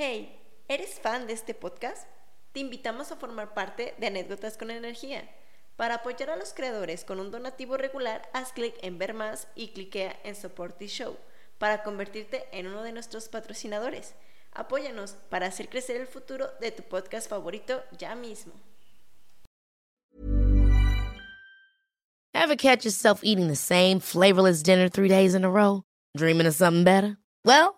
Hey, ¿eres fan de este podcast? Te invitamos a formar parte de Anécdotas con Energía. Para apoyar a los creadores con un donativo regular, haz clic en Ver Más y cliquea en Support the Show para convertirte en uno de nuestros patrocinadores. Apóyanos para hacer crecer el futuro de tu podcast favorito ya mismo. Ever catch yourself eating the same flavorless dinner three days in a row? Dreaming of something better? Well,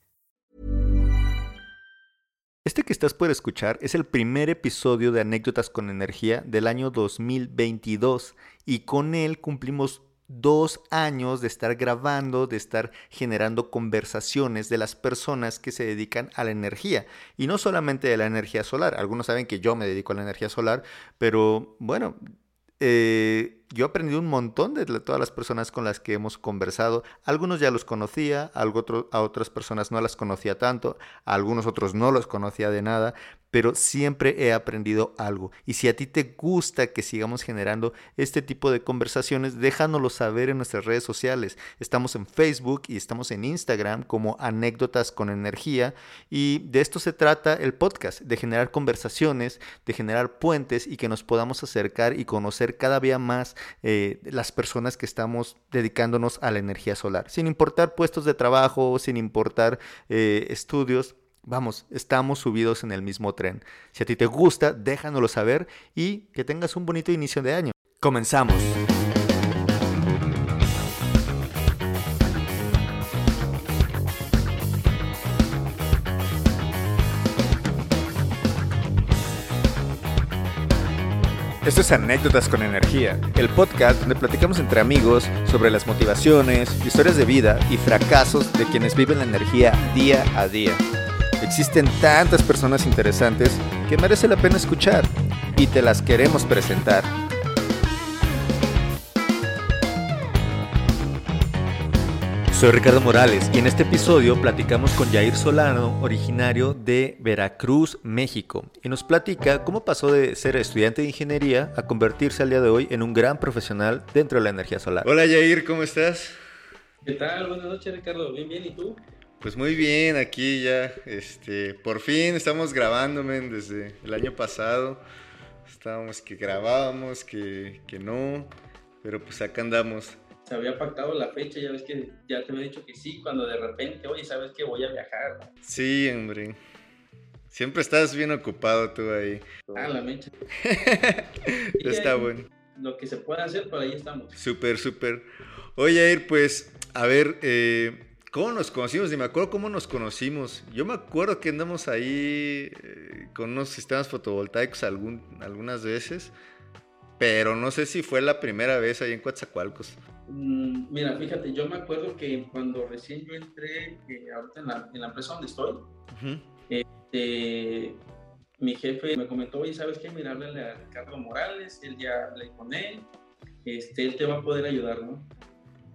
Este que estás por escuchar es el primer episodio de Anécdotas con Energía del año 2022 y con él cumplimos dos años de estar grabando, de estar generando conversaciones de las personas que se dedican a la energía. Y no solamente de la energía solar. Algunos saben que yo me dedico a la energía solar, pero bueno, eh, yo he aprendido un montón de todas las personas con las que hemos conversado. Algunos ya los conocía, a otras personas no las conocía tanto, a algunos otros no los conocía de nada, pero siempre he aprendido algo. Y si a ti te gusta que sigamos generando este tipo de conversaciones, déjanoslo saber en nuestras redes sociales. Estamos en Facebook y estamos en Instagram como anécdotas con energía. Y de esto se trata el podcast, de generar conversaciones, de generar puentes y que nos podamos acercar y conocer cada día más eh, las personas que estamos dedicándonos a la energía solar. Sin importar puestos de trabajo, sin importar eh, estudios, Vamos, estamos subidos en el mismo tren. Si a ti te gusta, déjanoslo saber y que tengas un bonito inicio de año. Comenzamos. Esto es Anécdotas con Energía, el podcast donde platicamos entre amigos sobre las motivaciones, historias de vida y fracasos de quienes viven la energía día a día. Existen tantas personas interesantes que merece la pena escuchar y te las queremos presentar. Soy Ricardo Morales y en este episodio platicamos con Jair Solano, originario de Veracruz, México, y nos platica cómo pasó de ser estudiante de ingeniería a convertirse al día de hoy en un gran profesional dentro de la energía solar. Hola Jair, ¿cómo estás? ¿Qué tal? Buenas noches Ricardo, bien, bien, ¿y tú? Pues muy bien, aquí ya, este, por fin estamos grabando, desde el año pasado. Estábamos que grabábamos, que, que no, pero pues acá andamos. Se había pactado la fecha, ya ves que ya te había dicho que sí, cuando de repente, oye, sabes que voy a viajar. Sí, hombre. Siempre estás bien ocupado tú ahí. Ah, la mecha. Está bueno. Lo que se puede hacer, por ahí estamos. Súper, súper. Oye, Ir, pues, a ver, eh, ¿Cómo nos conocimos? Ni me acuerdo cómo nos conocimos. Yo me acuerdo que andamos ahí eh, con unos sistemas fotovoltaicos algún, algunas veces, pero no sé si fue la primera vez ahí en Coatzacoalcos. Mm, mira, fíjate, yo me acuerdo que cuando recién yo entré, eh, ahorita en la, en la, empresa donde estoy, este, mi jefe me comentó, oye, ¿sabes qué? Mira, háblale a Ricardo Morales, él ya hablé con él, este, él te va a poder ayudar, ¿no?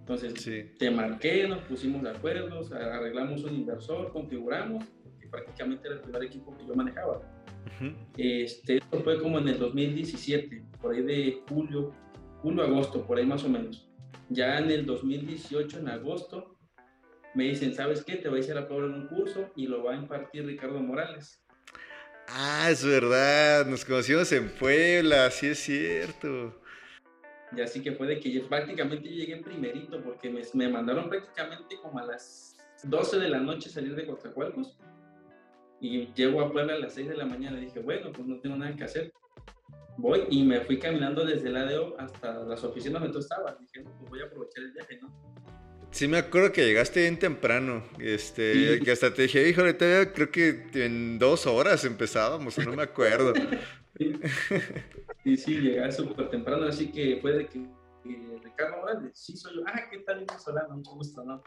Entonces, te marqué, nos pusimos de acuerdo, arreglamos un inversor, configuramos, que prácticamente era el primer equipo que yo manejaba. este, esto fue como en el 2017, por ahí de julio, julio, agosto, por ahí más o menos. Ya en el 2018, en agosto, me dicen, ¿sabes qué? Te voy a hacer a Puebla en un curso y lo va a impartir Ricardo Morales. Ah, es verdad, nos conocimos en Puebla, sí es cierto. Y así que fue de que yo, prácticamente llegué primerito porque me, me, mandaron prácticamente como a las 12 de la noche salir de Coatzacoalcos y llego a Puebla a las 6 de la mañana y dije, bueno, pues no tengo nada que hacer. Voy y me fui caminando desde el ADO hasta las oficinas donde tú estabas. Dije, no, pues voy a aprovechar el viaje, ¿no? Sí, me acuerdo que llegaste bien temprano. Este, que hasta te dije, híjole, todavía creo que en dos horas empezábamos, no me acuerdo. sí, sí, llegué súper temprano, así que fue de que Ricardo Morales, sí soy yo. Ah, ¿qué tal, Solano? Mucho gusto, ¿no?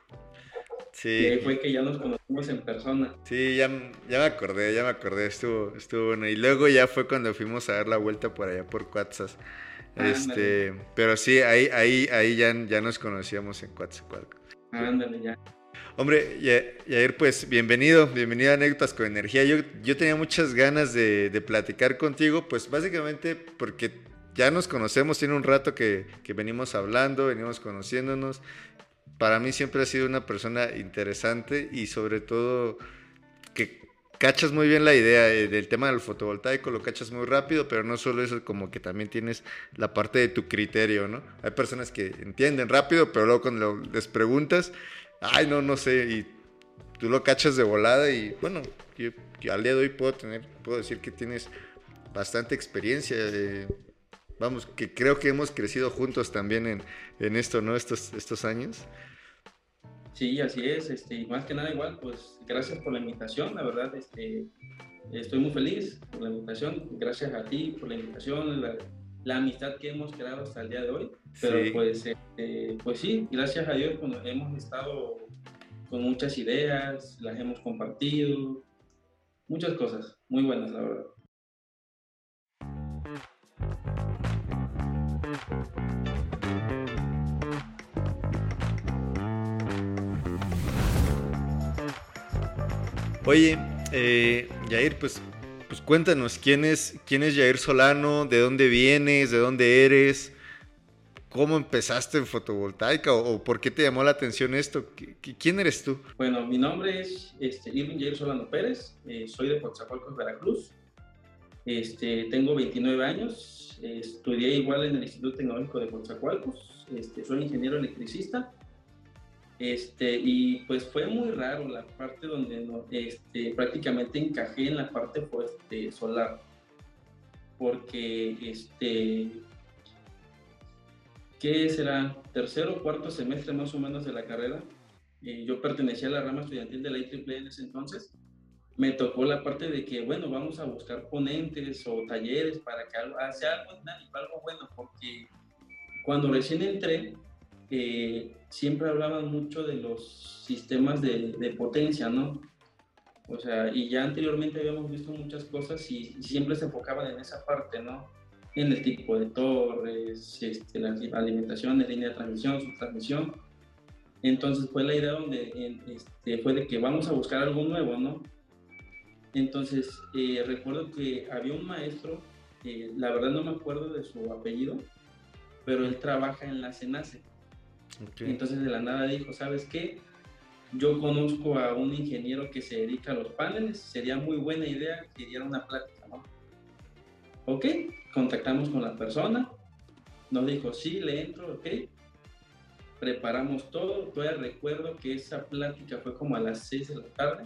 Sí. Y fue que ya nos conocimos en persona. Sí, ya, ya me acordé, ya me acordé, estuvo, estuvo bueno. Y luego ya fue cuando fuimos a dar la vuelta por allá por Cuatzas. Este, pero sí, ahí, ahí, ahí ya, ya nos conocíamos en Coatzacoalcos. Ándale, ya. Hombre, Yair, pues bienvenido, bienvenido a Anécdotas con Energía. Yo, yo tenía muchas ganas de, de, platicar contigo, pues básicamente porque ya nos conocemos, tiene un rato que, que venimos hablando, venimos conociéndonos. Para mí siempre has sido una persona interesante y sobre todo que cachas muy bien la idea eh, del tema del fotovoltaico, lo cachas muy rápido, pero no solo eso, como que también tienes la parte de tu criterio, ¿no? Hay personas que entienden rápido, pero luego cuando les preguntas, ay, no, no sé, y tú lo cachas de volada y bueno, yo, al día de hoy puedo tener, puedo decir que tienes bastante experiencia. Eh, vamos, que creo que hemos crecido juntos también en, en esto, ¿no? Estos, estos años. Sí, así es, este, y más que nada igual, pues gracias por la invitación, la verdad, este, estoy muy feliz por la invitación, gracias a ti por la invitación, amistad que hemos creado hasta el día de hoy, pero pues, este, pues sí, gracias a Dios hemos estado con muchas ideas, las hemos compartido, muchas cosas muy buenas, la verdad. Oye, eh, Jair, pues, pues cuéntanos, ¿quién es, ¿quién es Jair Solano? ¿De dónde vienes? ¿De dónde eres? ¿Cómo empezaste en fotovoltaica o, por qué te llamó la atención esto? ¿Quién eres tú? Bueno, mi nombre es este, Jair Solano Pérez, eh, soy de Coatzacoalcos, Veracruz. Este, tengo 29 años, estudié igual en el Instituto Tecnológico de Coatzacoalcos, este, soy ingeniero electricista este, y pues fue muy raro la parte donde no, este, prácticamente encajé en la parte pues, solar. Porque, este, ¿qué será? Tercero o cuarto semestre más o menos de la carrera. Eh, yo pertenecía a la rama estudiantil de la IEEE en ese entonces. Me tocó la parte de que, bueno, vamos a buscar ponentes o talleres para que algo, sea algo, algo bueno, porque cuando recién entré, siempre hablaban mucho de los sistemas de, potencia, ¿no? O sea, y ya anteriormente habíamos visto muchas cosas y, siempre se enfocaban en esa parte, ¿no? En el tipo de torres, este, la alimentación, la línea de transmisión, su transmisión. Entonces fue la idea donde este, fue de que vamos a buscar algo nuevo, ¿no? Entonces eh, recuerdo que había un maestro, eh, la verdad no me acuerdo de su apellido, pero él trabaja en la CENACE. Entonces de la nada dijo, ¿sabes qué? Yo conozco a un ingeniero que se dedica a los paneles, sería muy buena idea que diera una plática, ¿no? Ok, contactamos con la persona, nos dijo, sí, le entro, ok. Preparamos todo, todavía recuerdo que esa plática fue como a las 6 de la tarde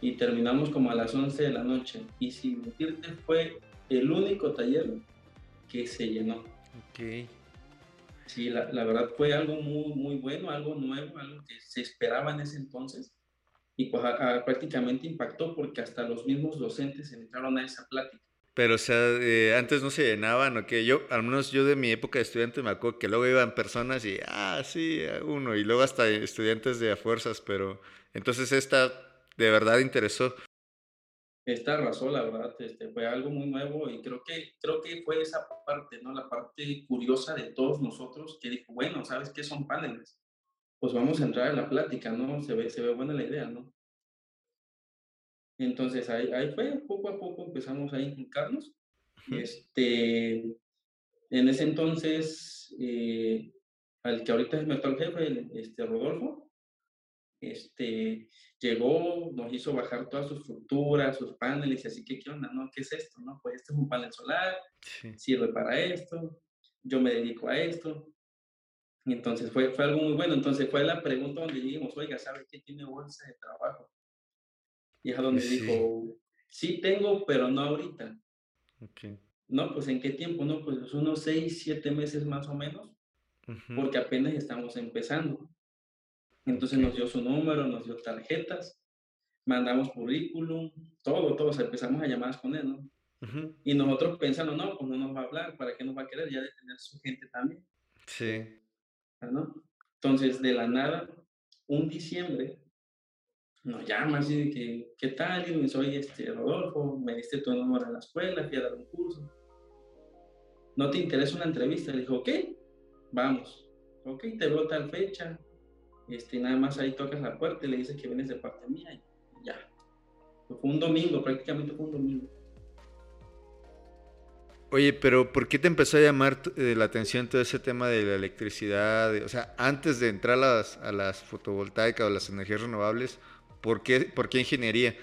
y terminamos como a las 11 de la noche. Y sin mentirte, fue el único taller que se llenó. Ok. Sí, la, verdad fue algo muy, muy bueno, algo nuevo, algo que se esperaba en ese entonces y pues prácticamente impactó porque hasta los mismos docentes entraron a esa plática. Pero, o sea, eh, antes no se llenaban, ¿o qué? Yo, al menos yo de mi época de estudiante me acuerdo que luego iban personas y, ah, sí, uno, y luego hasta estudiantes de a fuerzas, pero entonces esta de verdad interesó esta razón, la verdad, este, fue algo muy nuevo y creo que, creo que fue esa parte, ¿no? La parte curiosa de todos nosotros que dijo, bueno, ¿sabes qué son paneles? Pues vamos a entrar en la plática, ¿no? Se ve, se ve buena la idea, ¿no? Entonces ahí, ahí fue, poco a poco empezamos a inculcarnos. Este, en ese entonces, eh, al que ahorita es mi actual jefe, este, Rodolfo, este, llegó, nos hizo bajar todas sus estructuras, sus paneles, y así que, ¿qué onda? No? ¿Qué es esto? No? Pues este es un panel solar, sirve para esto, yo me dedico a esto. Y entonces fue, fue algo muy bueno. Entonces fue la pregunta donde dijimos, oiga, ¿sabe qué tiene bolsa de trabajo? Y es a donde dijo, sí tengo, pero no ahorita. No, pues ¿en qué tiempo? No, pues unos seis, siete meses más o menos, porque apenas estamos empezando. Entonces nos dio su número, nos dio tarjetas, mandamos currículum, todo, todo, o sea, empezamos a llamadas con él, ¿no? Y nosotros pensando, no, pues no nos va a hablar, ¿para qué nos va a querer? Ya de tener su gente también. Sí. ¿No? Entonces, de la nada, un diciembre, nos llama así de que, ¿qué tal? Y soy este, Rodolfo, me diste tu número en la escuela, fui a dar un curso. ¿No te interesa una entrevista? Le dijo, ok, vamos. Ok, te veo tal fecha, este, nada más ahí tocas la puerta y le dices que vienes de parte mía y ya. Fue un domingo, prácticamente fue un domingo. Oye, pero ¿por qué te empezó a llamar eh, la atención todo ese tema de la electricidad? o sea, antes de entrar a las, a las fotovoltaicas o las energías renovables, ¿por qué, por qué ingeniería?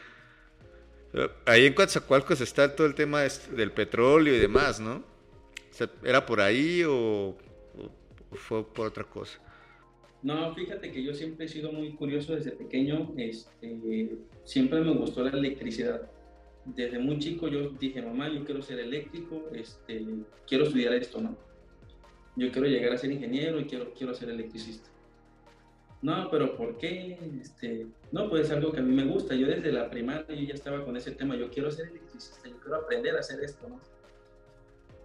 Eh, ahí en Coatzacoalcos está todo el tema del petróleo y demás, ¿no? O sea, ¿Era por ahí o fue por otra cosa? No, fíjate que yo siempre he sido muy curioso desde pequeño, este, siempre me gustó la electricidad. Desde muy chico yo dije, mamá, yo quiero ser eléctrico, este, quiero estudiar esto, ¿no? Yo quiero llegar a ser ingeniero y quiero, quiero ser electricista. No, pero ¿por qué? Este, no, pues es algo que a mí me gusta. Yo desde la primaria yo ya estaba con ese tema, yo quiero ser electricista, yo quiero aprender a hacer esto, ¿no?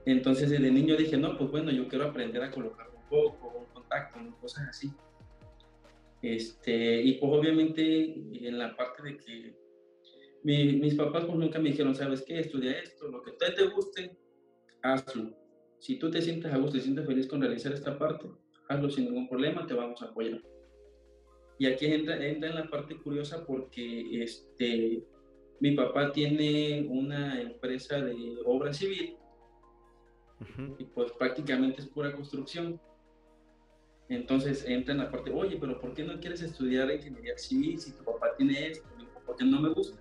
Entonces desde niño dije, no, pues bueno, yo quiero aprender a colocar un poco, un contacto, cosas así. Este, y pues obviamente en la parte de que mis papás pues nunca me dijeron, ¿sabes qué? Estudia esto, lo que te, te guste, hazlo. Si tú te sientes a gusto te sientes feliz con realizar esta parte, hazlo sin ningún problema, te vamos a apoyar. Y aquí entra, entra en la parte curiosa porque este, mi papá tiene una empresa de obra civil y pues prácticamente es pura construcción. Entonces entra en la parte, oye, pero ¿por qué no quieres estudiar ingeniería civil si tu papá tiene esto? Porque no me gusta.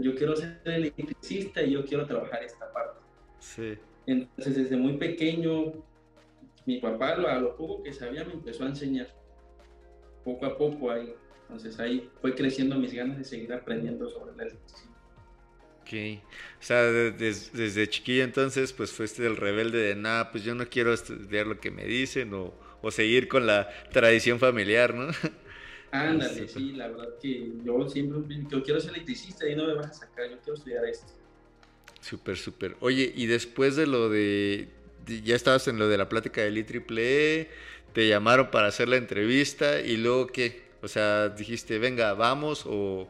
Yo quiero ser electricista y yo quiero trabajar esta parte. Sí. Entonces desde muy pequeño, mi papá a lo poco que sabía me empezó a enseñar. Poco a poco ahí. Entonces ahí fue creciendo mis ganas de seguir aprendiendo sobre la electricidad. Ok. O sea, desde, chiquillo entonces, pues fuiste el rebelde de, nada, pues yo no quiero estudiar lo que me dicen o o seguir con la tradición familiar, ¿no? Ándale, sí, la verdad que yo siempre yo quiero ser electricista y no me vas a sacar, yo quiero estudiar esto. Súper, súper. Oye, y después de lo de, ya estabas en lo de la plática del IEEE, te llamaron para hacer la entrevista y luego qué, o sea, dijiste, venga, vamos o,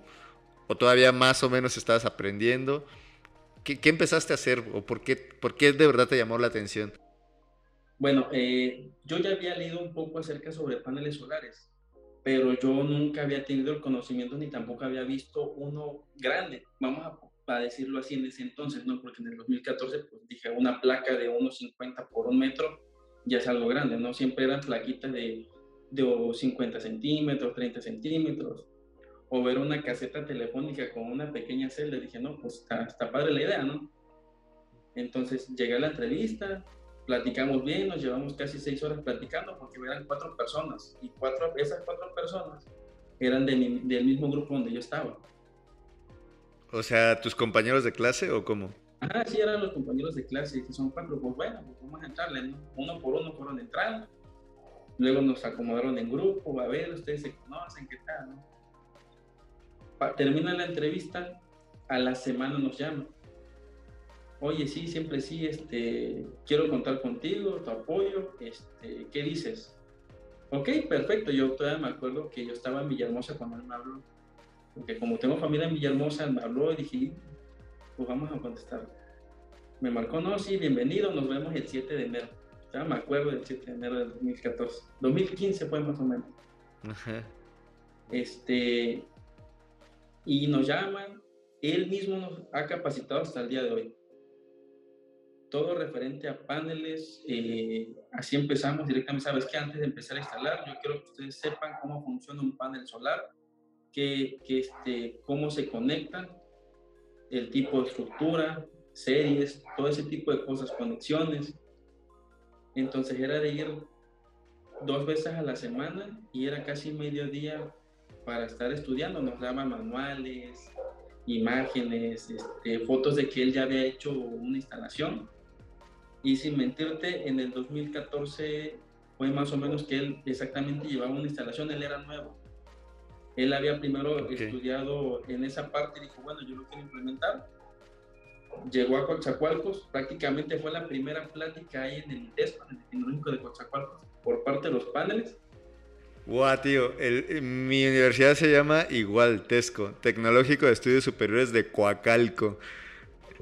o todavía más o menos estabas aprendiendo. ¿Qué, ¿Qué, empezaste a hacer o por qué, por qué de verdad te llamó la atención? Bueno, eh, yo ya había leído un poco acerca sobre paneles solares, pero yo nunca había tenido el conocimiento ni tampoco había visto uno grande, vamos a, decirlo así en ese entonces, ¿no? Porque en el 2014, pues dije, una placa de 1,50 por un metro ya es algo grande, ¿no? Siempre eran plaquitas de, de 50 centímetros, 30 centímetros, o ver una caseta telefónica con una pequeña celda, dije, no, pues está, está padre la idea, ¿no? Entonces llegué a la entrevista, platicamos bien, nos llevamos casi seis horas platicando porque eran cuatro personas y cuatro, esas cuatro personas eran del mismo grupo donde yo estaba. O sea, ¿tus compañeros de clase o cómo? Ah, sí, eran los compañeros de clase, que son cuatro, pues bueno, pues vamos a entrarle, ¿no? Uno por uno fueron entrando, luego nos acomodaron en grupo, a ver, ustedes se conocen, ¿qué tal, no? termina la entrevista, a la semana nos llaman oye, sí, siempre sí, este, quiero contar contigo, tu apoyo, este, ¿qué dices? Ok, perfecto, yo todavía me acuerdo que yo estaba en Villahermosa cuando él me habló, porque como tengo familia en Villahermosa, me habló y dije, pues vamos a contestar. Me marcó, no, sí, bienvenido, nos vemos el 7 de enero. Ya me acuerdo del 7 de enero del 2014. 2015 fue más o menos. Este, y nos llaman, él mismo nos ha capacitado hasta el día de hoy. Todo referente a paneles, eh, así empezamos directamente. Sabes que antes de empezar a instalar, yo quiero que ustedes sepan cómo funciona un panel solar, que, que este, cómo se conectan, el tipo de estructura, series, todo ese tipo de cosas, conexiones. Entonces era de ir dos veces a la semana y era casi medio día para estar estudiando. Nos daba manuales, imágenes, este, fotos de que él ya había hecho una instalación. Y sin mentirte, en el 2014 fue más o menos que él exactamente llevaba una instalación, él era nuevo. Él había primero estudiado en esa parte y dijo, bueno, yo lo quiero implementar. Llegó a Coatzacoalcos, prácticamente fue la primera plática ahí en el ITESPA, en el Tecnológico de Coatzacoalcos, por parte de los paneles. Guau, tío, mi universidad se llama igual, TESCO, Tecnológico de Estudios Superiores de Coacalco.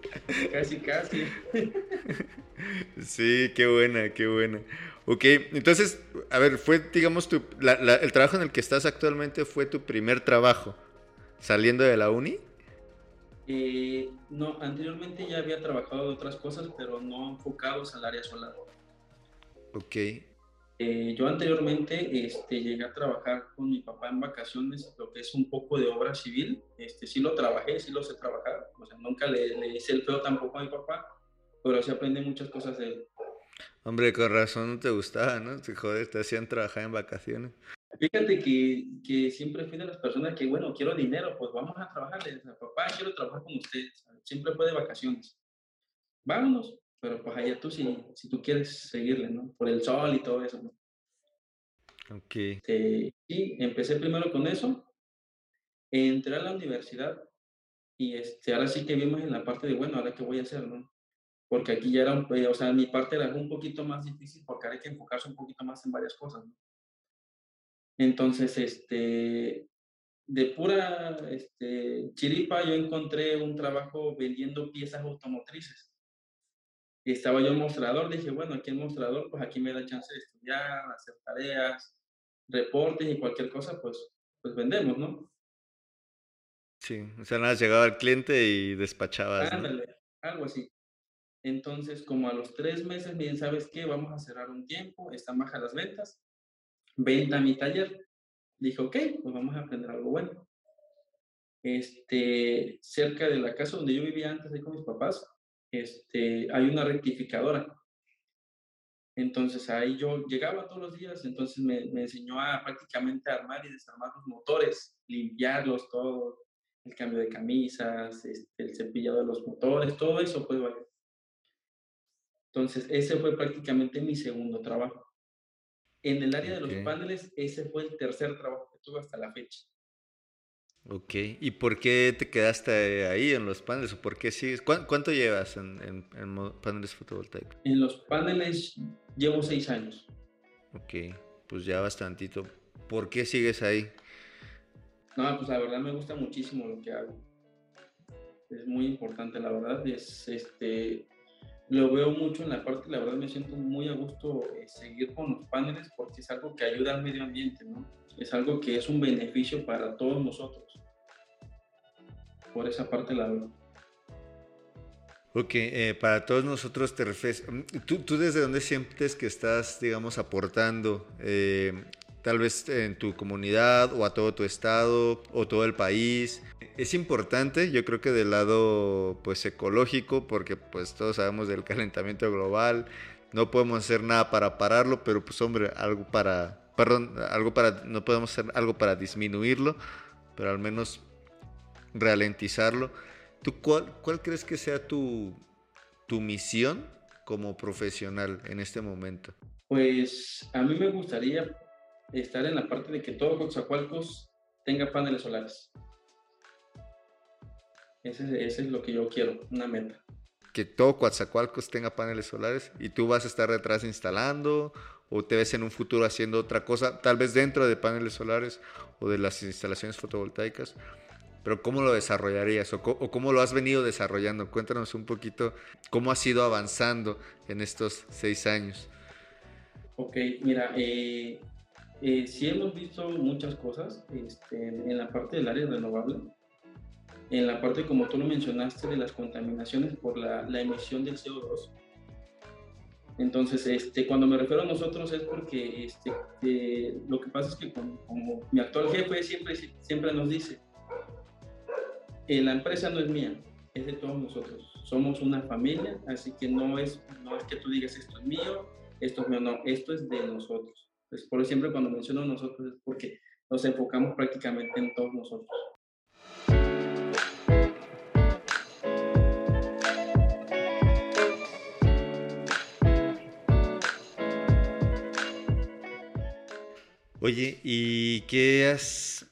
Casi, casi. sí, qué buena, qué buena. Ok, entonces, a ver, fue, digamos, tu, el trabajo en el que estás actualmente fue tu primer trabajo, saliendo de la uni. Eh, no, anteriormente ya había trabajado de otras cosas, pero no enfocados al área solar. Ok. Eh, yo anteriormente este, llegué a trabajar con mi papá en vacaciones, lo que es un poco de obra civil. Este, sí lo trabajé, sí lo sé trabajar. O sea, nunca le, le hice el feo tampoco a mi papá, pero sí aprendí muchas cosas de él. Hombre, con razón no te gustaba, ¿no? Joder, te hacían trabajar en vacaciones. Fíjate que, que, siempre fui de las personas que, bueno, quiero dinero, pues vamos a trabajar. Papá, quiero trabajar con usted. Siempre fue de vacaciones. Vámonos pero pues allá tú si, si tú quieres seguirle, ¿no? Por el sol y todo eso, ¿no? Ok. Este, y empecé primero con eso, entré a la universidad y este, ahora sí que vimos en la parte de, bueno, ahora qué voy a hacer, ¿no? Porque aquí ya era, un, o sea, mi parte era un poquito más difícil porque ahora hay que enfocarse un poquito más en varias cosas, ¿no? Entonces, este, de pura este, chiripa, yo encontré un trabajo vendiendo piezas automotrices estaba yo en mostrador, dije, bueno, aquí en mostrador, pues aquí me da chance de estudiar, hacer tareas, reportes y cualquier cosa, pues, pues vendemos, ¿no? Sí, o sea, nada, llegaba al cliente y despachabas. Ándale, algo así. Entonces, como a los tres meses, bien, ¿sabes qué? Vamos a cerrar un tiempo, están bajas las ventas, venta a mi taller. Dije, ok, pues vamos a aprender algo bueno. Este, cerca de la casa donde yo vivía antes, ahí con mis papás, este, hay una rectificadora. Entonces ahí yo llegaba todos los días, entonces me, me enseñó a prácticamente armar y desarmar los motores, limpiarlos todo, el cambio de camisas, este, el cepillado de los motores, todo eso pues vale. Entonces ese fue prácticamente mi segundo trabajo. En el área de los paneles, ese fue el tercer trabajo que tuve hasta la fecha. Ok, ¿y por qué te quedaste ahí en los paneles o por qué sigues? ¿Cuánto, llevas en, paneles fotovoltaicos? En los paneles llevo seis años. Ok, pues ya bastantito. ¿Por qué sigues ahí? No, pues la verdad me gusta muchísimo lo que hago. Es muy importante, la verdad. Es, este, lo veo mucho en la parte, la verdad me siento muy a gusto eh, seguir con los paneles porque es algo que ayuda al medio ambiente, ¿no? Es algo que es un beneficio para todos nosotros. Por esa parte la veo. Ok, eh, para todos nosotros te refieres, mm, ¿tú, ¿tú, desde dónde sientes que estás, digamos, aportando, eh, tal vez en tu comunidad o a todo tu estado o todo el país? Es importante, yo creo que del lado, pues, ecológico, porque, pues, todos sabemos del calentamiento global, no podemos hacer nada para pararlo, pero, pues, hombre, algo para, perdón, algo para, no podemos hacer algo para disminuirlo, pero al menos ralentizarlo. ¿Tú cuál, cuál crees que sea tu, tu misión como profesional en este momento? Pues a mí me gustaría estar en la parte de que todo Coatzacoalcos tenga paneles solares. Ese, ese, es lo que yo quiero, una meta. Que todo Coatzacoalcos tenga paneles solares y tú vas a estar detrás instalando o te ves en un futuro haciendo otra cosa, tal vez dentro de paneles solares o de las instalaciones fotovoltaicas. Pero ¿cómo lo desarrollarías o, cómo lo has venido desarrollando? Cuéntanos un poquito cómo has ido avanzando en estos seis años. Ok, mira, eh, eh, sí hemos visto muchas cosas este, en la parte del área renovable. en la parte, como tú lo mencionaste, de las contaminaciones por la, emisión del CO2. Entonces, este, cuando me refiero a nosotros es porque este, eh, lo que pasa es que como, mi actual jefe siempre, siempre nos dice, eh, la empresa no es mía, es de todos nosotros. Somos una familia, así que no es, no es que tú digas esto es mío, esto es mío, no, esto es de nosotros. Pues por eso siempre cuando menciono nosotros es porque nos enfocamos prácticamente en todos nosotros. Oye, ¿y qué has...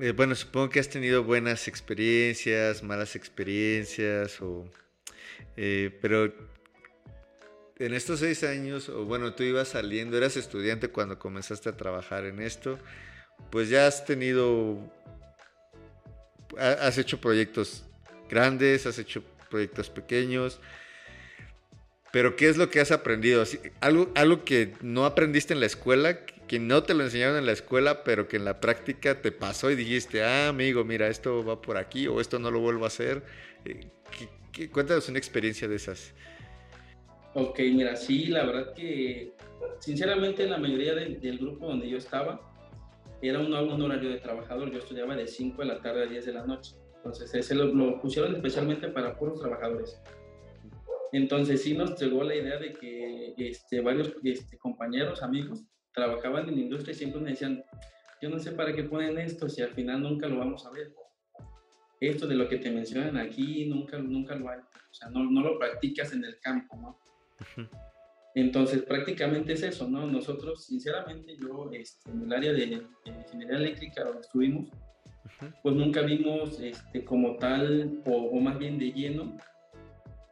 Eh, bueno, supongo que has tenido buenas experiencias, malas experiencias, o, eh, pero en estos seis años, o bueno, tú ibas saliendo, eras estudiante cuando comenzaste a trabajar en esto, pues ya has tenido, has hecho proyectos grandes, has hecho proyectos pequeños, pero ¿qué es lo que has aprendido? Algo, algo que no aprendiste en la escuela, que no te lo enseñaron en la escuela, pero que en la práctica te pasó y dijiste, ah, amigo, mira, esto va por aquí o esto no lo vuelvo a hacer. Eh, cuéntanos una experiencia de esas. Ok, mira, sí, la verdad que sinceramente la mayoría del, grupo donde yo estaba era un, un, horario de trabajador. Yo estudiaba de 5 de la tarde a 10 de la noche. Entonces, ese lo, pusieron especialmente para puros trabajadores. Entonces sí nos llegó la idea de que este, varios este, compañeros, amigos, trabajaban en la industria y siempre me decían, yo no sé para qué ponen esto si al final nunca lo vamos a ver. Esto de lo que te mencionan aquí nunca, nunca lo hay. O sea, no lo practicas en el campo, ¿no? Entonces, prácticamente es eso, ¿no? Nosotros, sinceramente, yo este, en el área de, ingeniería eléctrica donde estuvimos, pues nunca vimos este, como tal, o, o más bien de lleno,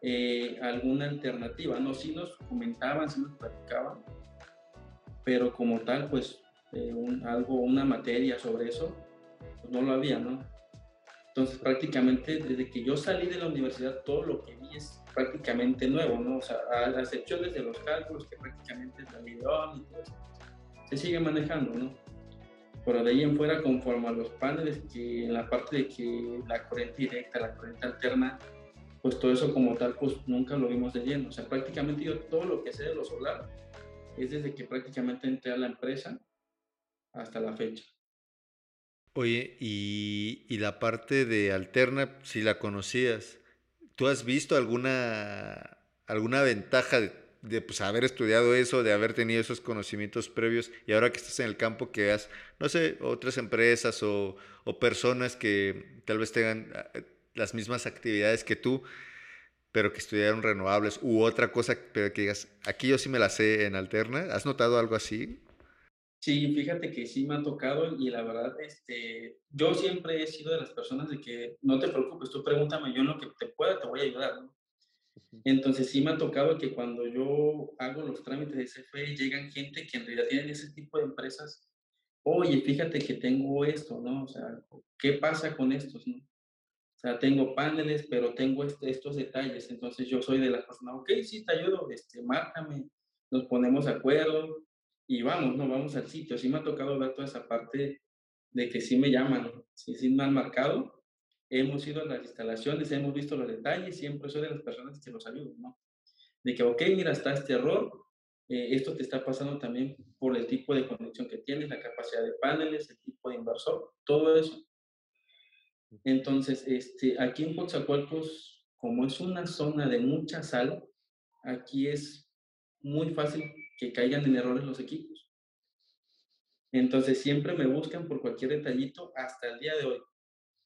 eh, alguna alternativa, ¿no? Sí nos comentaban, sí nos platicaban, pero como tal, pues eh, algo, una materia sobre eso, pues no lo había, ¿no? Entonces prácticamente desde que yo salí de la universidad, todo lo que vi es prácticamente nuevo, ¿no? O sea, a las excepciones de los cálculos, que prácticamente es la y todo eso, se sigue manejando, ¿no? Pero de ahí en fuera, conforme a los paneles, que en la parte de que la corriente directa, la corriente alterna, pues todo eso como tal, pues nunca lo vimos de lleno. O sea, prácticamente yo todo lo que sé de lo solar es desde que prácticamente entré a la empresa hasta la fecha. Oye, y, la parte de Alterna, si la conocías, ¿tú has visto alguna, alguna ventaja de, pues, haber estudiado eso, de haber tenido esos conocimientos previos y ahora que estás en el campo que has, no sé, otras empresas o, o personas que tal vez tengan eh, las mismas actividades que tú, pero que estudiaron renovables u otra cosa, pero que digas, aquí yo sí me la sé en Alterna. ¿Has notado algo así? Sí, fíjate que sí me ha tocado y la verdad, este, yo siempre he sido de las personas de que no te preocupes, tú pregúntame, yo en lo que te pueda te voy a ayudar. Entonces sí me ha tocado que cuando yo hago los trámites de CFE llegan gente que en realidad tienen ese tipo de empresas. Oye, fíjate que tengo esto, ¿no? O sea, ¿qué pasa con estos, no? O sea, tengo paneles, pero tengo este, estos detalles. Entonces yo soy de las personas, ok, sí, te ayudo, este, márcame, nos ponemos de acuerdo y vamos, no, vamos al sitio. Sí me ha tocado ver toda esa parte de que sí me llaman, sí, sí me han marcado. Hemos ido a las instalaciones, hemos visto los detalles, siempre soy de las personas que los ayudo, ¿no? De que, ok, mira, está este error, eh, esto te está pasando también por el tipo de conexión que tienes, la capacidad de paneles, el tipo de inversor, todo eso entonces, este, aquí en Coatzacoalcos, como es una zona de mucha sal, aquí es muy fácil que caigan en errores los equipos. Entonces, siempre me buscan por cualquier detallito hasta el día de hoy.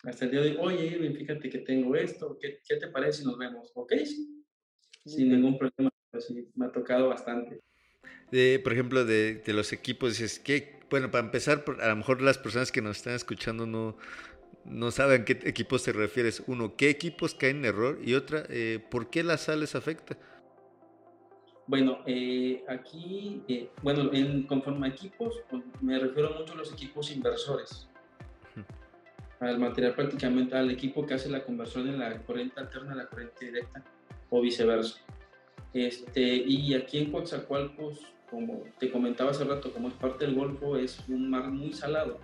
Hasta el día de hoy, oye, Irving, fíjate que tengo esto, ¿qué, qué te parece si nos vemos? Ok, sí. Sin ningún problema, pero sí, me ha tocado bastante. De, por ejemplo, de, de los equipos, dices que, bueno, para empezar, a lo mejor las personas que nos están escuchando no, no saben qué equipos te refieres. Uno, ¿qué equipos caen en error? Y otra, eh, ¿por qué la sal les afecta? Bueno, eh, aquí, eh, bueno, en, conforme a equipos, pues, me refiero mucho a los equipos inversores. Al material prácticamente, al equipo que hace la conversión de la corriente alterna a la corriente directa o viceversa. Este, y aquí en Coatzacoalcos, como te comentaba hace rato, como es parte del Golfo, es un mar muy salado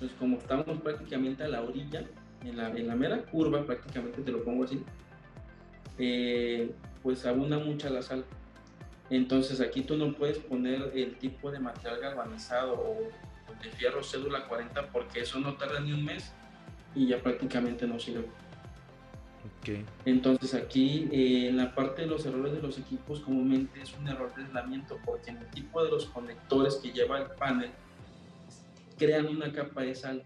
entonces, como estamos prácticamente a la orilla, en la, en la mera curva, prácticamente te lo pongo así, eh, pues abunda mucha la sal. Entonces aquí tú no puedes poner el tipo de material galvanizado o de fierro cédula 40 porque eso no tarda ni un mes y ya prácticamente no sirve. Okay. Entonces aquí eh, en la parte de los errores de los equipos comúnmente es un error de aislamiento porque en el tipo de los conectores que lleva el panel crean una capa de sal.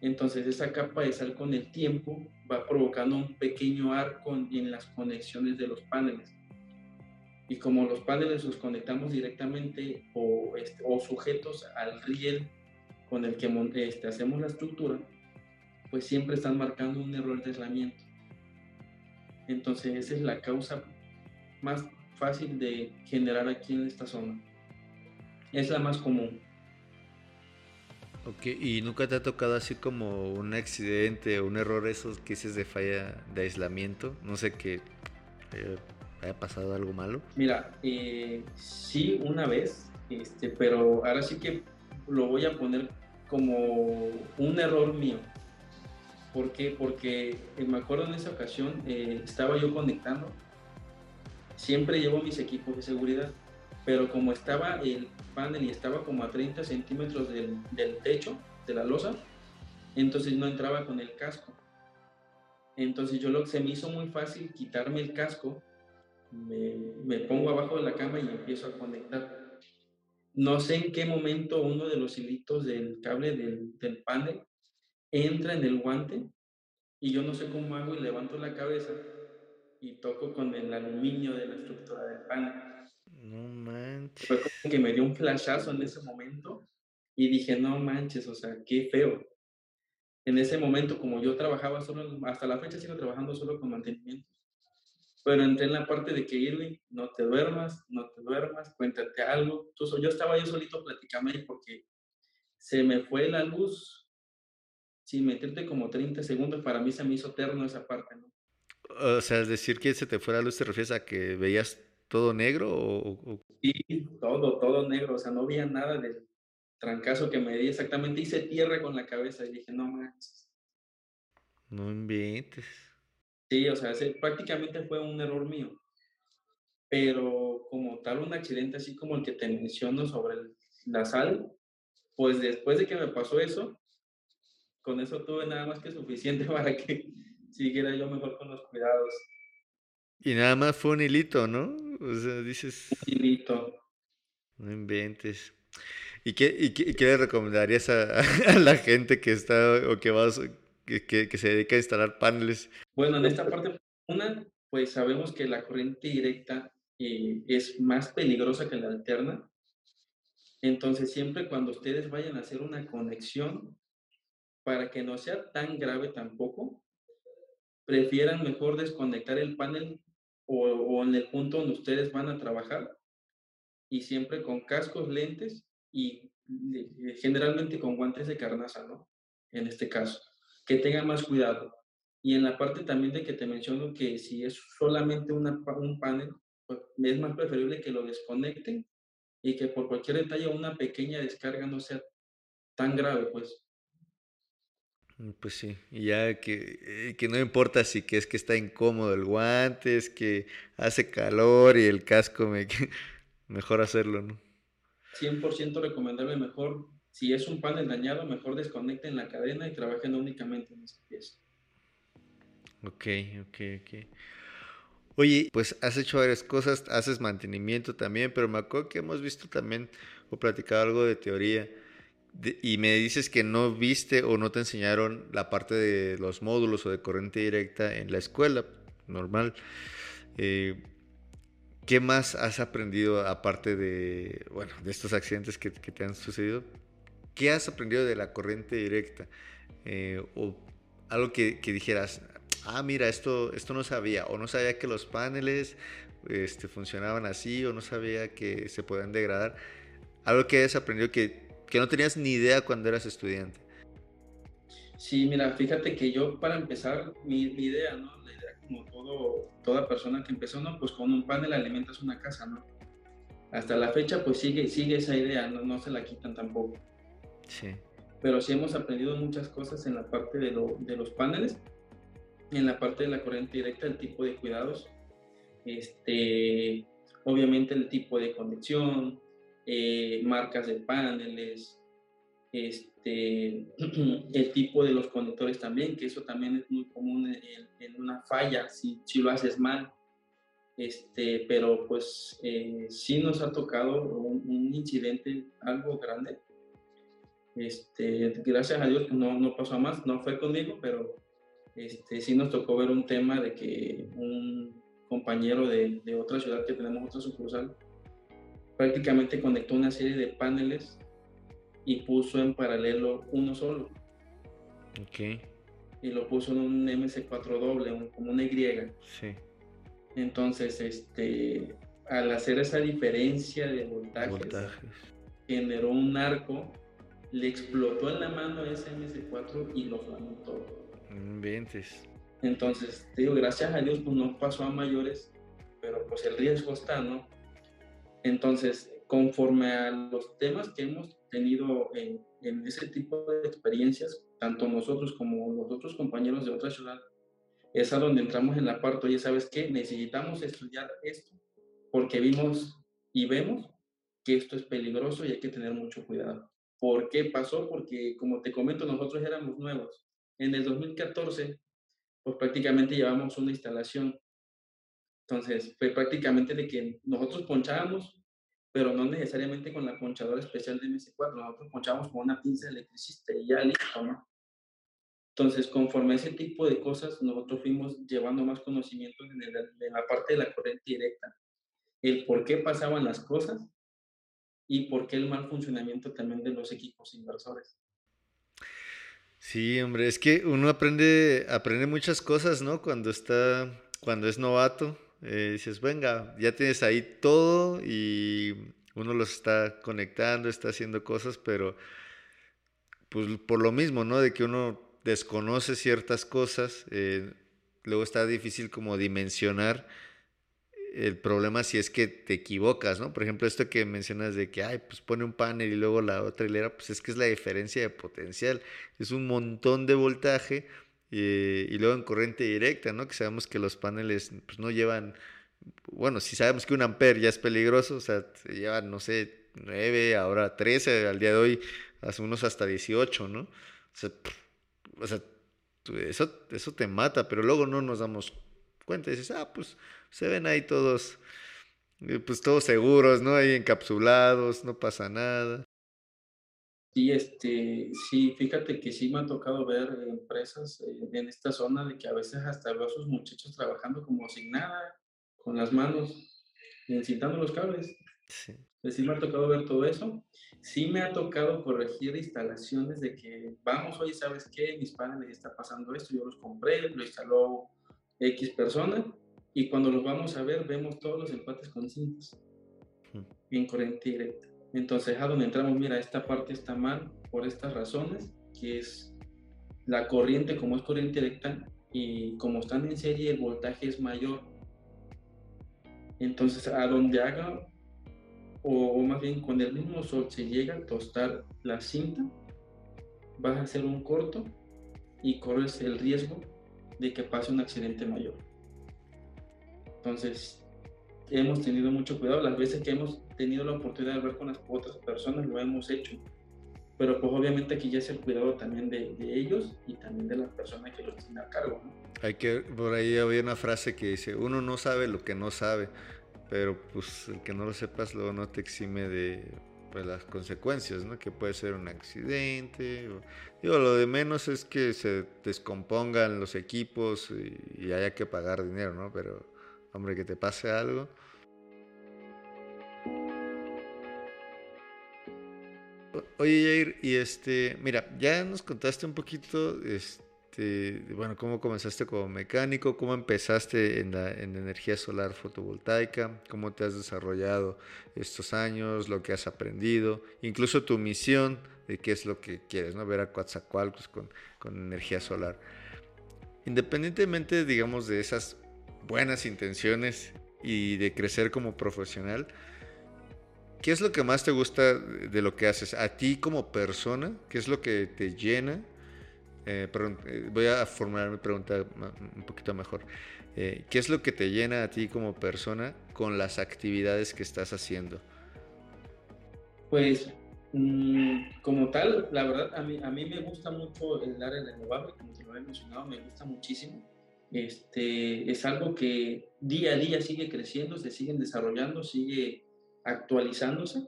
Entonces esa capa de sal con el tiempo va provocando un pequeño arco en las conexiones de los paneles. Y como los paneles los conectamos directamente o, este, o sujetos al riel con el que este, hacemos la estructura, pues siempre están marcando un error de aislamiento. Entonces esa es la causa más fácil de generar aquí en esta zona. Es la más común. Ok, ¿y nunca te ha tocado así como un accidente o un error esos que dices de falla de aislamiento? No sé qué eh, haya pasado algo malo. Mira, eh, sí una vez, este, pero ahora sí que lo voy a poner como un error mío. ¿Por qué? Porque eh, me acuerdo en esa ocasión, eh, estaba yo conectando, siempre llevo mis equipos de seguridad, pero como estaba el panel y estaba como a 30 centímetros del, del techo, de la losa, entonces no entraba con el casco. Entonces yo lo se me hizo muy fácil quitarme el casco, me, me, pongo abajo de la cama y empiezo a conectar. No sé en qué momento uno de los hilitos del cable del, del panel entra en el guante y yo no sé cómo hago y levanto la cabeza y toco con el aluminio de la estructura del panel. No manches. Fue como que me dio un flashazo en ese momento y dije, no manches, o sea, qué feo. En ese momento, como yo trabajaba solo, hasta la fecha sigo trabajando solo con mantenimiento, pero entré en la parte de que Irving, no te duermas, no te duermas, cuéntate algo. Entonces, yo estaba yo solito platicando ahí porque se me fue la luz sin meterte como 30 segundos, para mí se me hizo eterno esa parte, ¿no? O sea, es decir que se te fuera la luz, ¿te refieres a que veías todo negro o, Sí, todo, todo negro, o sea, no veía nada del trancazo que me di, exactamente hice tierra con la cabeza y dije, no manches. No inventes. Sí, o sea, ese prácticamente fue un error mío. Pero como tal, un accidente así como el que te menciono sobre la sal, pues después de que me pasó eso, con eso tuve nada más que suficiente para que siguiera yo mejor con los cuidados. Y nada más fue un hilito, ¿no? O sea, dices... Un hilito. No inventes. ¿Y qué, y qué, le recomendarías a, la gente que está o que va que, que, se dedica a instalar paneles? Bueno, en esta parte, una, pues sabemos que la corriente directa eh, es más peligrosa que la alterna. Entonces, siempre cuando ustedes vayan a hacer una conexión, para que no sea tan grave tampoco, prefieran mejor desconectar el panel o, en el punto donde ustedes van a trabajar y siempre con cascos, lentes y generalmente con guantes de carnaza, ¿no? En este caso, que tengan más cuidado. Y en la parte también de que te menciono que si es solamente una, un panel, pues es más preferible que lo desconecten y que por cualquier detalle una pequeña descarga no sea tan grave, pues. Mm, pues sí, y ya que, eh, que no importa si que es que está incómodo el guante, es que hace calor y el casco, me, mejor hacerlo, ¿no? 100% recomendable, mejor, si es un panel dañado, mejor desconecten la cadena y trabajen únicamente en esa pieza. Ok, ok, ok. Oye, pues has hecho varias cosas, haces mantenimiento también, pero me acuerdo que hemos visto también o platicado algo de teoría y me dices que no viste o no te enseñaron la parte de los módulos o de corriente directa en la escuela normal. Eh, ¿Qué más has aprendido aparte de, bueno, de estos accidentes que, te han sucedido? ¿Qué has aprendido de la corriente directa? Eh, o algo que, dijeras, ah, mira, esto, esto no sabía, o no sabía que los paneles este, funcionaban así, o no sabía que se podían degradar. Algo que hayas aprendido que que no tenías ni idea cuando eras estudiante. Sí, mira, fíjate que yo para empezar, mi, idea, ¿no? La idea como todo, toda persona que empezó, ¿no? Pues con un panel alimentas una casa, ¿no? Hasta la fecha pues sigue, sigue esa idea, no, no se la quitan tampoco. Sí. pero sí hemos aprendido muchas cosas en la parte de, de los paneles, en la parte de la corriente directa, el tipo de cuidados, este, obviamente el tipo de conexión, eh, marcas de paneles, este, el tipo de los conectores también, que eso también es muy común en, una falla si, si, lo haces mal. Este, pero pues eh, sí nos ha tocado un, incidente algo grande. Este, gracias a Dios pues, no, no pasó más, no fue conmigo, pero este, sí nos tocó ver un tema de que un compañero de, de otra ciudad que tenemos otra sucursal prácticamente conectó una serie de paneles y puso en paralelo uno solo. Ok. Y lo puso en un MC4 doble, como una Y. Sí. Entonces, este, al hacer esa diferencia de voltajes, generó un arco, le explotó en la mano ese MS4 y lo flamó todo. Vientes. Entonces, digo, gracias a Dios, pues no pasó a mayores, pero pues el riesgo está, ¿no? Entonces, conforme a los temas que hemos tenido en, ese tipo de experiencias, tanto nosotros como los otros compañeros de otra ciudad, es a donde entramos en la parte, oye, ¿sabes qué? Necesitamos estudiar esto porque vimos y vemos que esto es peligroso y hay que tener mucho cuidado. ¿Por qué pasó? Porque, como te comento, nosotros éramos nuevos. En el 2014, pues prácticamente llevamos una instalación. Entonces, fue prácticamente de que nosotros ponchábamos pero no necesariamente con la ponchadora especial de MS4. Nosotros ponchábamos con una pinza electricista y ya listo, ¿no? Entonces, conforme a ese tipo de cosas, nosotros fuimos llevando más conocimiento en, la parte de la corriente directa, el por qué pasaban las cosas y por qué el mal funcionamiento también de los equipos inversores. Sí, hombre, es que uno aprende, aprende muchas cosas, ¿no? Cuando está, cuando es novato, eh, dices, venga, ya tienes ahí todo y uno los está conectando, está haciendo cosas, pero pues por lo mismo, ¿no? De que uno desconoce ciertas cosas, eh, luego está difícil como dimensionar el problema si es que te equivocas, ¿no? Por ejemplo, esto que mencionas de que, ay, pues pone un panel y luego la otra hilera, pues es que es la diferencia de potencial, es un montón de voltaje y, luego en corriente directa, ¿no? Que sabemos que los paneles pues, no llevan, bueno, si sabemos que un amper ya es peligroso, o sea, se llevan, no sé, 9, ahora 13, al día de hoy, hace unos hasta 18, ¿no? O sea, eso, eso te mata, pero luego no nos damos cuenta dices, ah, pues se ven ahí todos, eh, pues todos seguros, ¿no? Ahí encapsulados, no pasa nada. Sí, este, sí, fíjate que sí me ha tocado ver empresas eh, en esta zona de que a veces hasta veo a sus muchachos trabajando como sin nada, con las manos, necesitando los cables. Sí. sí me ha tocado ver todo eso. Sí me ha tocado corregir instalaciones de que, vamos, oye, ¿sabes qué? Mis paneles está pasando esto, yo los compré, lo instaló X persona, y cuando los vamos a ver, vemos todos los empates con cintas en corriente directa. Entonces, a donde entramos, mira, esta parte está mal por estas razones, que es la corriente, como es corriente directa, y como están en serie, el voltaje es mayor. Entonces, a donde haga, o, más bien con el mismo sol se llega a tostar la cinta, vas a hacer un corto y corres el riesgo de que pase un accidente mayor. Entonces, hemos tenido mucho cuidado. Las veces que hemos tenido la oportunidad de hablar con las otras personas, lo hemos hecho. Pero pues obviamente aquí ya es el cuidado también de, ellos y también de la persona que los tiene a cargo. Hay que, por ahí había una frase que dice, uno no sabe lo que no sabe, pero pues el que no lo sepas luego no te exime de pues, las consecuencias, ¿no? Que puede ser un accidente. digo, lo de menos es que se descompongan los equipos y, y haya que pagar dinero, ¿no? Pero hombre, que te pase algo. Oye, Jair, y este, mira, ya nos contaste un poquito, este, bueno, cómo comenzaste como mecánico, cómo empezaste en la, en energía solar fotovoltaica, cómo te has desarrollado estos años, lo que has aprendido, incluso tu misión de qué es lo que quieres, ¿no? Ver a Coatzacoalcos con, con energía solar. Independientemente, digamos, de esas buenas intenciones y de crecer como profesional, ¿qué es lo que más te gusta de lo que haces? A ti como persona, ¿qué es lo que te llena? Eh, eh, voy a formular mi pregunta un poquito mejor. Eh, ¿Qué es lo que te llena a ti como persona con las actividades que estás haciendo? Pues mm, como tal, la verdad, a mí, a mí me gusta mucho el área renovable, como te lo he mencionado, me gusta muchísimo. Este, es algo que día a día sigue creciendo, se siguen desarrollando, sigue actualizándose.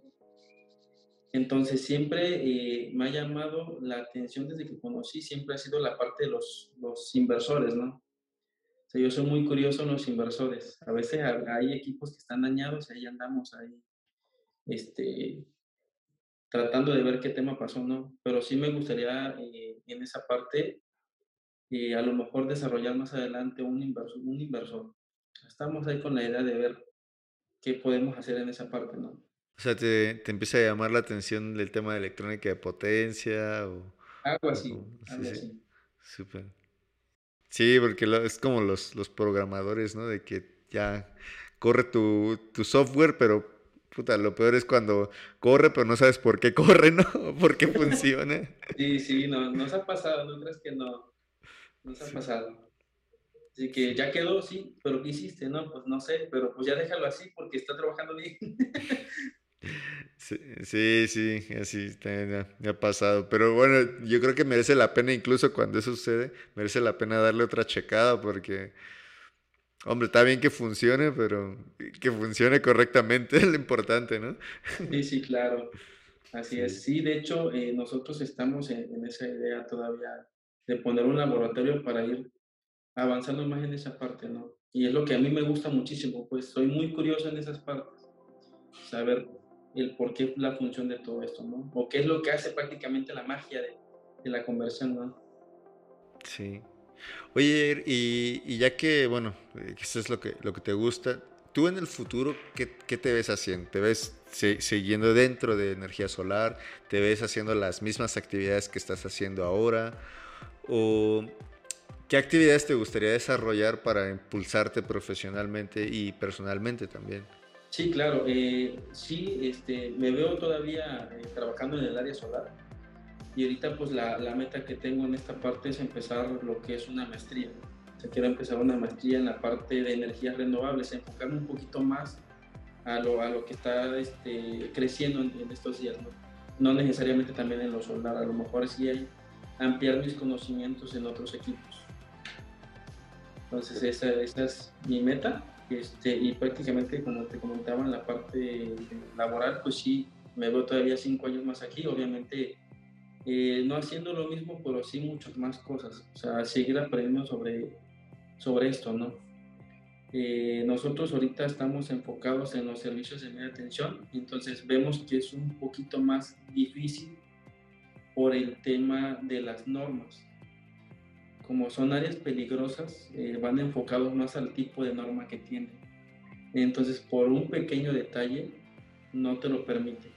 Entonces siempre eh, me ha llamado la atención desde que conocí, siempre ha sido la parte de los, los inversores, ¿no? O sea, yo soy muy curioso en los inversores. A veces hay equipos que están dañados y ahí andamos ahí, este, tratando de ver qué tema pasó, ¿no? Pero sí me gustaría eh, en esa parte y a lo mejor desarrollar más adelante un inversor, un inversor. Estamos ahí con la idea de ver qué podemos hacer en esa parte, ¿no? O sea, ¿te, te empieza a llamar la atención el tema de electrónica de potencia? O, algo así, algo sí, así. Súper. Sí, porque es como los, los programadores, ¿no? De que ya corre tu, tu software, pero puta, lo peor es cuando corre, pero no sabes por qué corre, ¿no? ¿Por qué funciona? sí, sí, no, nos ha pasado, ¿no crees que no? Nos ha pasado. Así que ya quedó, sí, pero ¿qué hiciste? No, pues no sé, pero pues ya déjalo así porque está trabajando bien. Sí, sí, así me ha pasado. Pero bueno, yo creo que merece la pena, incluso cuando eso sucede, merece la pena darle otra checada porque, hombre, está bien que funcione, pero que funcione correctamente es lo importante, ¿no? Sí, sí, claro. Así es. Sí, de hecho, eh, nosotros estamos en, esa idea todavía de poner un laboratorio para ir avanzando más en esa parte, ¿no? Y es lo que a mí me gusta muchísimo, pues soy muy curioso en esas partes, saber el por qué la función de todo esto, ¿no? O qué es lo que hace prácticamente la magia de, de la conversión, ¿no? Sí. Oye, y, y, ya que, bueno, eso es lo que, lo que te gusta, ¿tú en el futuro qué, qué te ves haciendo? ¿Te ves siguiendo dentro de energía solar? ¿Te ves haciendo las mismas actividades que estás haciendo ahora? ¿O qué actividades te gustaría desarrollar para impulsarte profesionalmente y personalmente también? Sí, claro. Eh, sí, este, me veo todavía eh, trabajando en el área solar y ahorita pues la, la, meta que tengo en esta parte es empezar lo que es una maestría. O sea, quiero empezar una maestría en la parte de energías renovables, enfocarme un poquito más a lo, a lo que está este, creciendo en, en, estos días. ¿no? no necesariamente también en lo solar, a lo mejor sí hay ampliar mis conocimientos en otros equipos. Entonces esa, esa es mi meta este, y prácticamente como te comentaba en la parte laboral, pues sí, me veo todavía cinco años más aquí, obviamente eh, no haciendo lo mismo, pero sí muchas más cosas, o sea, seguir aprendiendo sobre, sobre esto, ¿no? Eh, nosotros ahorita estamos enfocados en los servicios de media atención, entonces vemos que es un poquito más difícil por el tema de las normas. Como son áreas peligrosas, eh, van enfocados más al tipo de norma que tienen. Entonces, por un pequeño detalle, no te lo permite.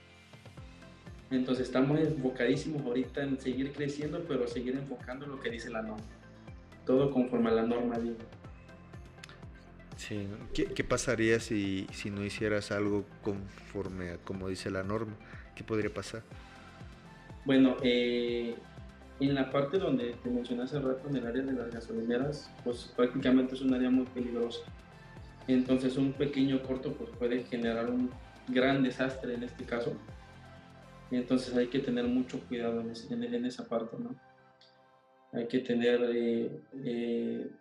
Entonces, estamos enfocadísimos ahorita en seguir creciendo, pero seguir enfocando lo que dice la norma. Todo conforme a la norma digo. Sí, ¿Qué, ¿Qué, pasaría si, si no hicieras algo conforme a como dice la norma? ¿Qué podría pasar? Bueno, eh, en la parte donde te mencioné hace rato, en el área de las gasolineras, pues prácticamente es un área muy peligrosa. Entonces un pequeño corto pues puede generar un gran desastre en este caso. Entonces hay que tener mucho cuidado en, esa parte, ¿no? Hay que tener, eh, eh,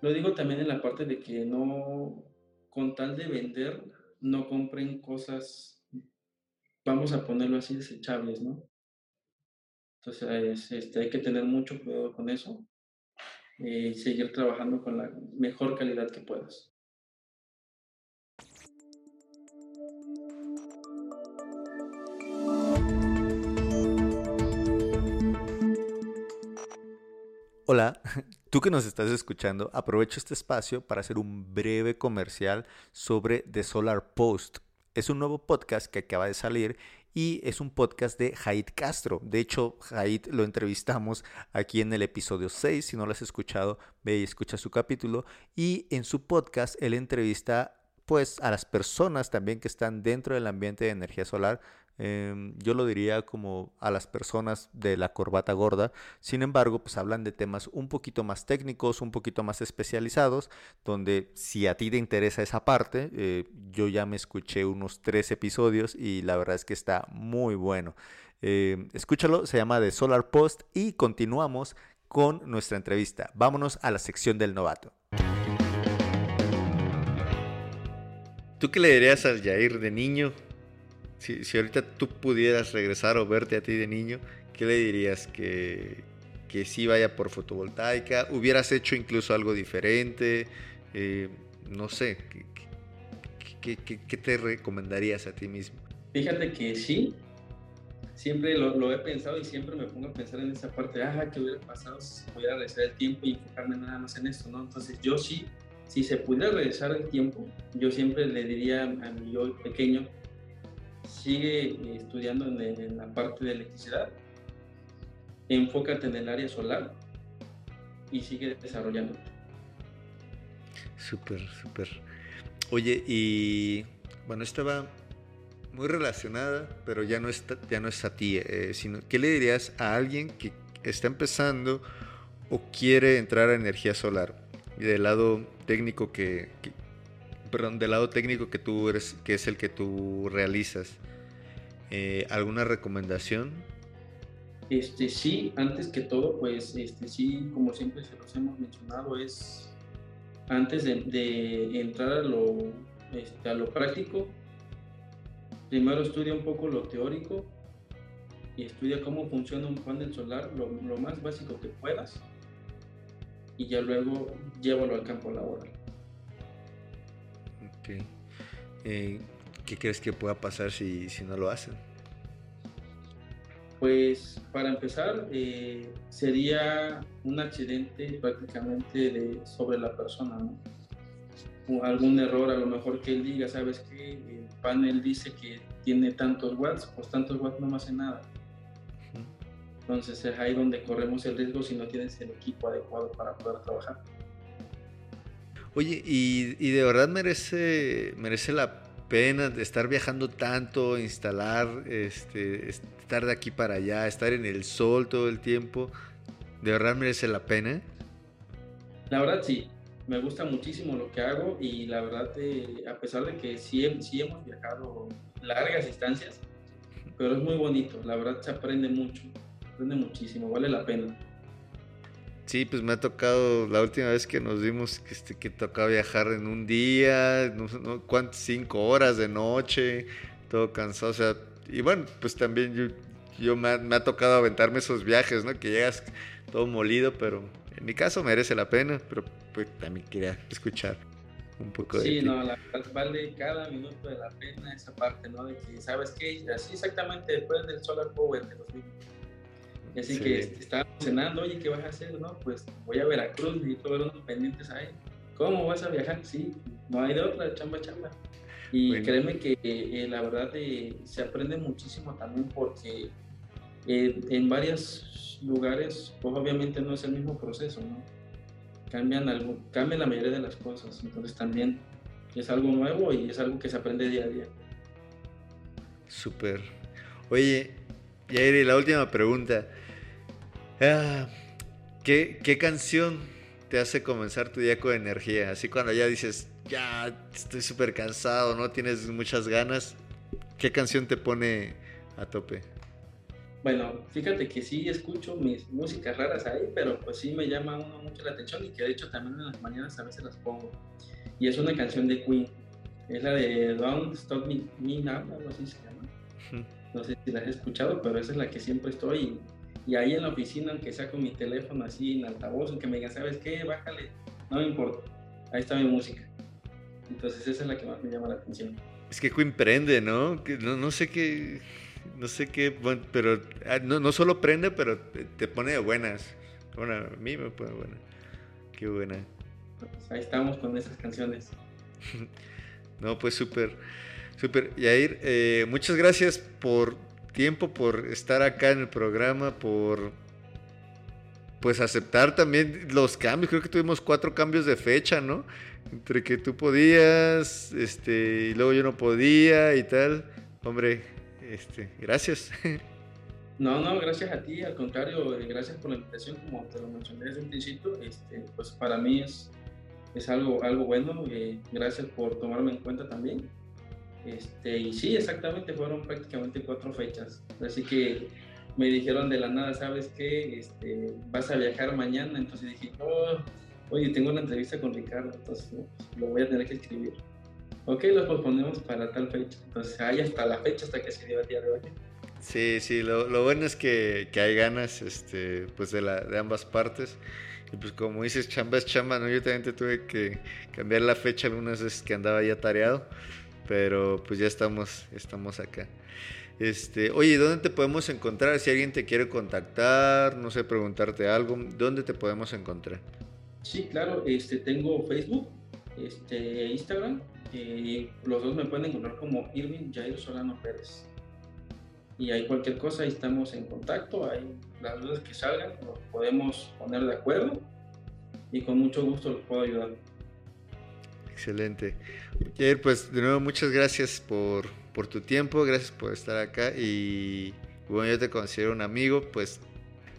lo digo también en la parte de que no, con tal de vender, no compren cosas, vamos a ponerlo así, desechables, ¿no? Entonces este, hay que tener mucho cuidado con eso y seguir trabajando con la mejor calidad que puedas. Hola, tú que nos estás escuchando, aprovecho este espacio para hacer un breve comercial sobre The Solar Post. Es un nuevo podcast que acaba de salir y es un podcast de Haid Castro. De hecho, Haid lo entrevistamos aquí en el episodio 6. Si no lo has escuchado, ve y escucha su capítulo. Y en su podcast él entrevista pues a las personas también que están dentro del ambiente de energía solar, em, yo lo diría como a las personas de la corbata gorda. Sin embargo, pues hablan de temas un poquito más técnicos, un poquito más especializados, donde si a ti te interesa esa parte, eh, yo ya me escuché unos tres episodios y la verdad es que está muy bueno. Em, escúchalo, se llama The Solar Post y continuamos con nuestra entrevista. Vámonos a la sección del novato. ¿Tú qué le dirías al Jair de niño? Si, ahorita tú pudieras regresar o verte a ti de niño, ¿qué le dirías? Que, que sí vaya por fotovoltaica, hubieras hecho incluso algo diferente, eh, no sé, ¿qué, qué, te recomendarías a ti mismo? Fíjate que sí, siempre lo, he pensado y siempre me pongo a pensar en esa parte, ah, ¿qué hubiera pasado si pudiera regresar el tiempo y enfocarme nada más en esto, ¿no? Entonces yo sí si se pudiera regresar el tiempo, yo siempre le diría a mi yo pequeño, sigue eh, estudiando en, la parte de electricidad, enfócate en el área solar y sigue desarrollándote. Súper, súper. Oye, y bueno, estaba muy relacionada, pero ya no, está, ya no es a ti, eh, sino ¿qué le dirías a alguien que está empezando o quiere entrar a energía solar? Y del lado técnico que, perdón, del lado técnico que tú eres, que es el que tú realizas, eh, ¿alguna recomendación? Este, sí, antes que todo, pues, este, sí, como siempre se los hemos mencionado, es antes de, entrar a lo, este, a lo práctico, primero estudia un poco lo teórico y estudia cómo funciona un panel solar, lo, lo más básico que puedas y ya luego llévalo al campo laboral. Ok. Eh, ¿Qué crees que pueda pasar si, si, no lo hacen? Pues para empezar, eh, sería un accidente prácticamente de, sobre la persona, ¿no? algún error, a lo mejor que él diga, sabes que el panel dice que tiene tantos watts, pues tantos watts no me hace nada entonces es ahí donde corremos el riesgo si no tienes el equipo adecuado para poder trabajar. Oye, y, de verdad merece, merece la pena estar viajando tanto, instalar, este, estar de aquí para allá, estar en el sol todo el tiempo. ¿De verdad merece la pena? La verdad sí, me gusta muchísimo lo que hago y la verdad, eh, a pesar de que sí, sí hemos viajado largas distancias, pero es muy bonito, la verdad se aprende mucho aprende muchísimo, vale la pena. Sí, pues me ha tocado, la última vez que nos vimos, que, este, que tocaba viajar en un día, no no, ¿cuántas? Cinco horas de noche, todo cansado, o sea, y bueno, pues también yo, yo me, ha, tocado aventarme esos viajes, ¿no? Que llegas todo molido, pero en mi caso merece la pena, pero pues también quería escuchar un poco de Sí, no, la vale cada minuto de la pena esa parte, ¿no? De que, ¿sabes qué? Así exactamente después del Solar Power de los Así que estábamos cenando, oye, ¿qué vas a hacer? No, pues voy a Veracruz y todos los pendientes ahí. ¿Cómo vas a viajar? Sí, no hay de otra, chamba, chamba. Y créeme que eh, la verdad eh, se aprende muchísimo también porque eh, en varios lugares, pues obviamente no es el mismo proceso, ¿no? Cambian, algo, cambian la mayoría de las cosas, entonces también es algo nuevo y es algo que se aprende día a día. Súper. Oye, Yairi, la última pregunta. Ah, ¿qué, canción te hace comenzar tu día con energía? Así cuando ya dices, ya estoy súper cansado, no tienes muchas ganas, ¿qué canción te pone a tope? Bueno, fíjate que sí escucho mis músicas raras ahí, pero pues sí me llama uno mucho la atención y que de hecho también en las mañanas a veces las pongo. Y es una canción de Queen, es la de Don't Stop Me, me Now, algo así se llama. No sé si la has escuchado, pero esa es la que siempre estoy y ahí en la oficina, aunque saco mi teléfono así en altavoz, aunque me digan, ¿sabes qué? Bájale, no me importa. Ahí está mi música. Entonces esa es la que más me llama la atención. Es que Queen prende, ¿no? no, no sé qué, no sé qué, bueno, pero ah, no, no, solo prende, pero te, pone de buenas. Bueno, a mí me pone buena. Qué buena. Pues ahí estamos con esas canciones. no, pues súper, súper. Yair, eh, muchas gracias por tiempo, por estar acá en el programa, por, pues aceptar también los cambios. Creo que tuvimos cuatro cambios de fecha, ¿no? Entre que tú podías, este, y luego yo no podía y tal. Hombre, este, gracias. No, no, gracias a ti, al contrario, eh, gracias por la invitación, como te lo mencioné desde un principio, este, pues para mí es, es algo, algo bueno, eh, gracias por tomarme en cuenta también. Este, y sí, exactamente, fueron prácticamente cuatro fechas, así que me dijeron de la nada, ¿sabes qué? Este, vas a viajar mañana, entonces dije, oh, oye, tengo una entrevista con Ricardo, entonces lo voy a tener que escribir. Ok, lo posponemos para tal fecha, entonces hay hasta la fecha, hasta que se dio el día de hoy. Sí, sí, lo, lo bueno es que, que, hay ganas este, pues de, la, de ambas partes. Y pues como dices, chamba es chamba, ¿no? Yo también tuve que cambiar la fecha algunas veces que andaba ya tareado, pero pues ya estamos, estamos acá. Este, oye, ¿dónde te podemos encontrar? Si alguien te quiere contactar, no sé, preguntarte algo, ¿dónde te podemos encontrar? Sí, claro, este, tengo Facebook, este, Instagram, eh, los dos me pueden encontrar como Irving Jair Solano Pérez y hay cualquier cosa, ahí estamos en contacto, hay las dudas que salgan, nos podemos poner de acuerdo y con mucho gusto los puedo ayudar. Excelente. Jair, pues de nuevo muchas gracias por, por tu tiempo, gracias por estar acá y bueno, yo te considero un amigo, pues,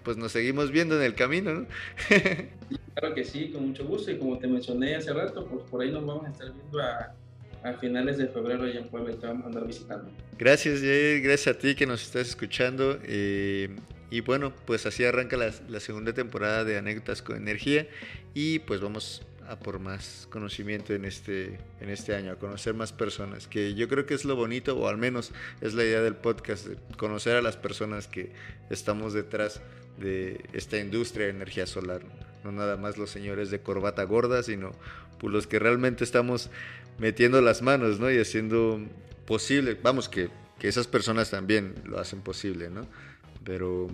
pues nos seguimos viendo en el camino, ¿no? claro que sí, con mucho gusto y como te mencioné hace rato, pues por ahí nos vamos a estar viendo a a finales de febrero ya en Puebla te vamos a andar visitando. Gracias, Jair, gracias a ti que nos estás escuchando. Eh, y bueno, pues así arranca la, la, segunda temporada de Anécdotas con Energía y pues vamos a por más conocimiento en este, en este año, a conocer más personas, que yo creo que es lo bonito, o al menos es la idea del podcast, conocer a las personas que estamos detrás de esta industria de energía solar. No nada más los señores de corbata gorda, sino pues, los que realmente estamos metiendo las manos, ¿no? Y haciendo posible, vamos, que, que esas personas también lo hacen posible, ¿no? Pero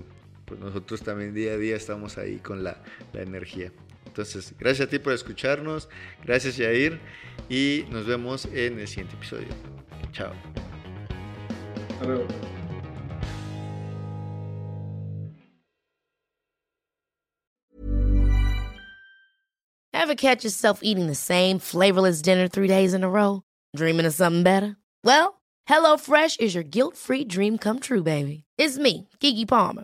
pues nosotros también día a día estamos ahí con la, la energía. Entonces, gracias a ti por escucharnos, gracias Yair y nos vemos en el siguiente episodio. Chao. Hasta luego. Ever catch yourself eating the same flavorless dinner three days in a row? Dreaming of something better? Well, HelloFresh is your guilt-free dream come true, baby. It's me, Kiki Palmer.